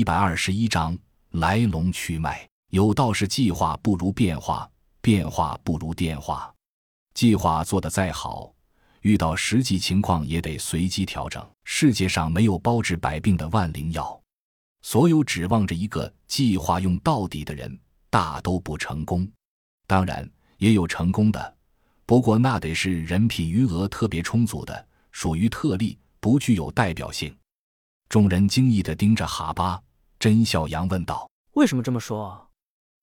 一百二十一章来龙去脉。有道是计划不如变化，变化不如电话。计划做得再好，遇到实际情况也得随机调整。世界上没有包治百病的万灵药，所有指望着一个计划用到底的人，大都不成功。当然，也有成功的，不过那得是人品余额特别充足的，属于特例，不具有代表性。众人惊异地盯着哈巴，甄小阳问道：“为什么这么说？”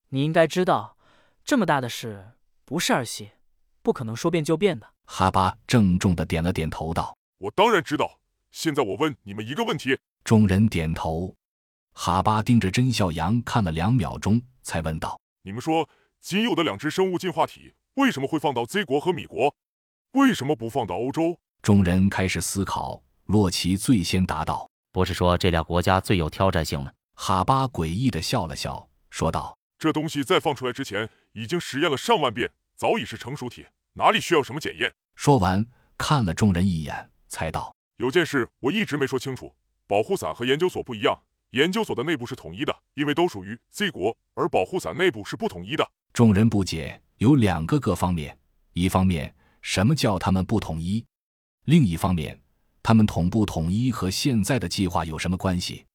你应该知道，这么大的事不是儿戏，不可能说变就变的。哈巴郑重的点了点头，道：“我当然知道。现在我问你们一个问题。”众人点头。哈巴盯着甄小阳看了两秒钟，才问道：“你们说，仅有的两只生物进化体为什么会放到 Z 国和米国？为什么不放到欧洲？”众人开始思考。洛奇最先答道：“不是说这俩国家最有挑战性吗？”哈巴诡异的笑了笑，说道。这东西在放出来之前已经实验了上万遍，早已是成熟体，哪里需要什么检验？说完，看了众人一眼，才道：“有件事我一直没说清楚，保护伞和研究所不一样，研究所的内部是统一的，因为都属于 Z 国，而保护伞内部是不统一的。”众人不解，有两个各方面：一方面，什么叫他们不统一；另一方面，他们统不统一和现在的计划有什么关系？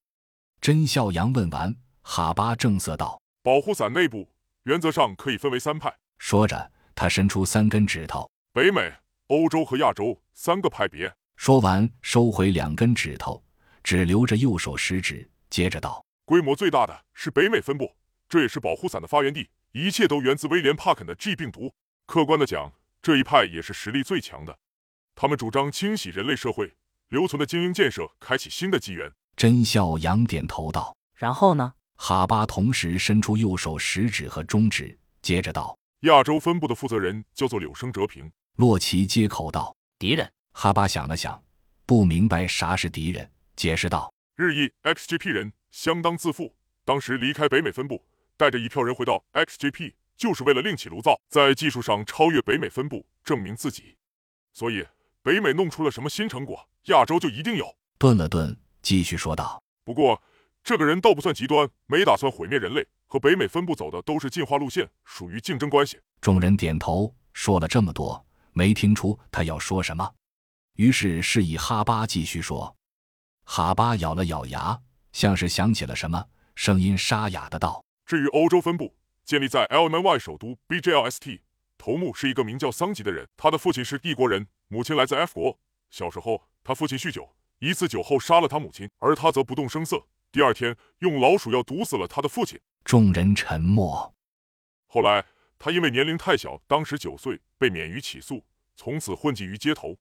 甄笑阳问完，哈巴正色道。保护伞内部原则上可以分为三派。说着，他伸出三根指头：北美、欧洲和亚洲三个派别。说完，收回两根指头，只留着右手食指，接着道：规模最大的是北美分部，这也是保护伞的发源地，一切都源自威廉·帕肯的 G 病毒。客观的讲，这一派也是实力最强的。他们主张清洗人类社会，留存的精英建设，开启新的纪元。甄孝阳点头道：然后呢？哈巴同时伸出右手食指和中指，接着道：“亚洲分部的负责人叫做柳生哲平。”洛奇接口道：“敌人。”哈巴想了想，不明白啥是敌人，解释道：“日裔 XGP 人相当自负，当时离开北美分部，带着一票人回到 XGP，就是为了另起炉灶，在技术上超越北美分部，证明自己。所以北美弄出了什么新成果，亚洲就一定有。”顿了顿，继续说道：“不过。”这个人倒不算极端，没打算毁灭人类，和北美分部走的都是进化路线，属于竞争关系。众人点头，说了这么多，没听出他要说什么，于是示意哈巴继续说。哈巴咬了咬牙，像是想起了什么，声音沙哑的道：“至于欧洲分部，建立在 LNY 首都 BJLST，头目是一个名叫桑吉的人，他的父亲是帝国人，母亲来自 F 国。小时候，他父亲酗酒，一次酒后杀了他母亲，而他则不动声色。”第二天，用老鼠药毒死了他的父亲。众人沉默。后来，他因为年龄太小，当时九岁，被免于起诉，从此混迹于街头。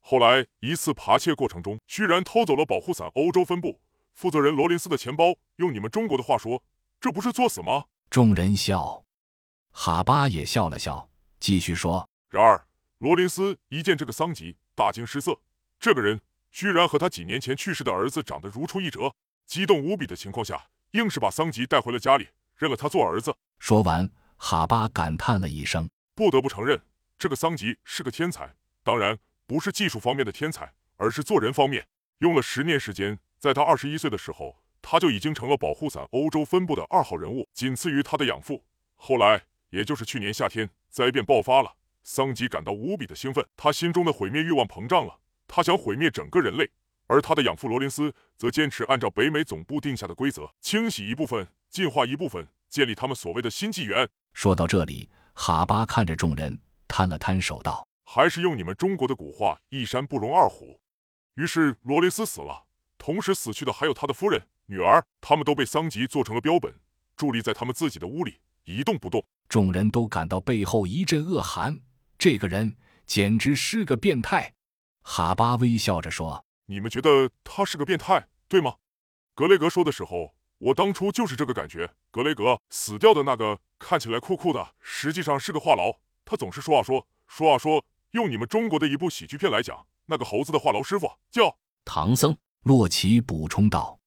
后来一次扒窃过程中，居然偷走了保护伞欧洲分部负责人罗林斯的钱包。用你们中国的话说，这不是作死吗？众人笑，哈巴也笑了笑，继续说：然而，罗林斯一见这个桑吉，大惊失色。这个人居然和他几年前去世的儿子长得如出一辙。激动无比的情况下，硬是把桑吉带回了家里，认了他做儿子。说完，哈巴感叹了一声：“不得不承认，这个桑吉是个天才。当然，不是技术方面的天才，而是做人方面。用了十年时间，在他二十一岁的时候，他就已经成了保护伞欧洲分部的二号人物，仅次于他的养父。后来，也就是去年夏天，灾变爆发了，桑吉感到无比的兴奋，他心中的毁灭欲望膨胀了，他想毁灭整个人类。”而他的养父罗林斯则坚持按照北美总部定下的规则，清洗一部分，进化一部分，建立他们所谓的新纪元。说到这里，哈巴看着众人，摊了摊手道：“还是用你们中国的古话，一山不容二虎。”于是罗林斯死了，同时死去的还有他的夫人、女儿，他们都被桑吉做成了标本，伫立在他们自己的屋里，一动不动。众人都感到背后一阵恶寒，这个人简直是个变态。哈巴微笑着说。你们觉得他是个变态，对吗？格雷格说的时候，我当初就是这个感觉。格雷格死掉的那个看起来酷酷的，实际上是个话痨。他总是说啊说，说啊说。用你们中国的一部喜剧片来讲，那个猴子的话痨师傅叫唐僧。洛奇补充道。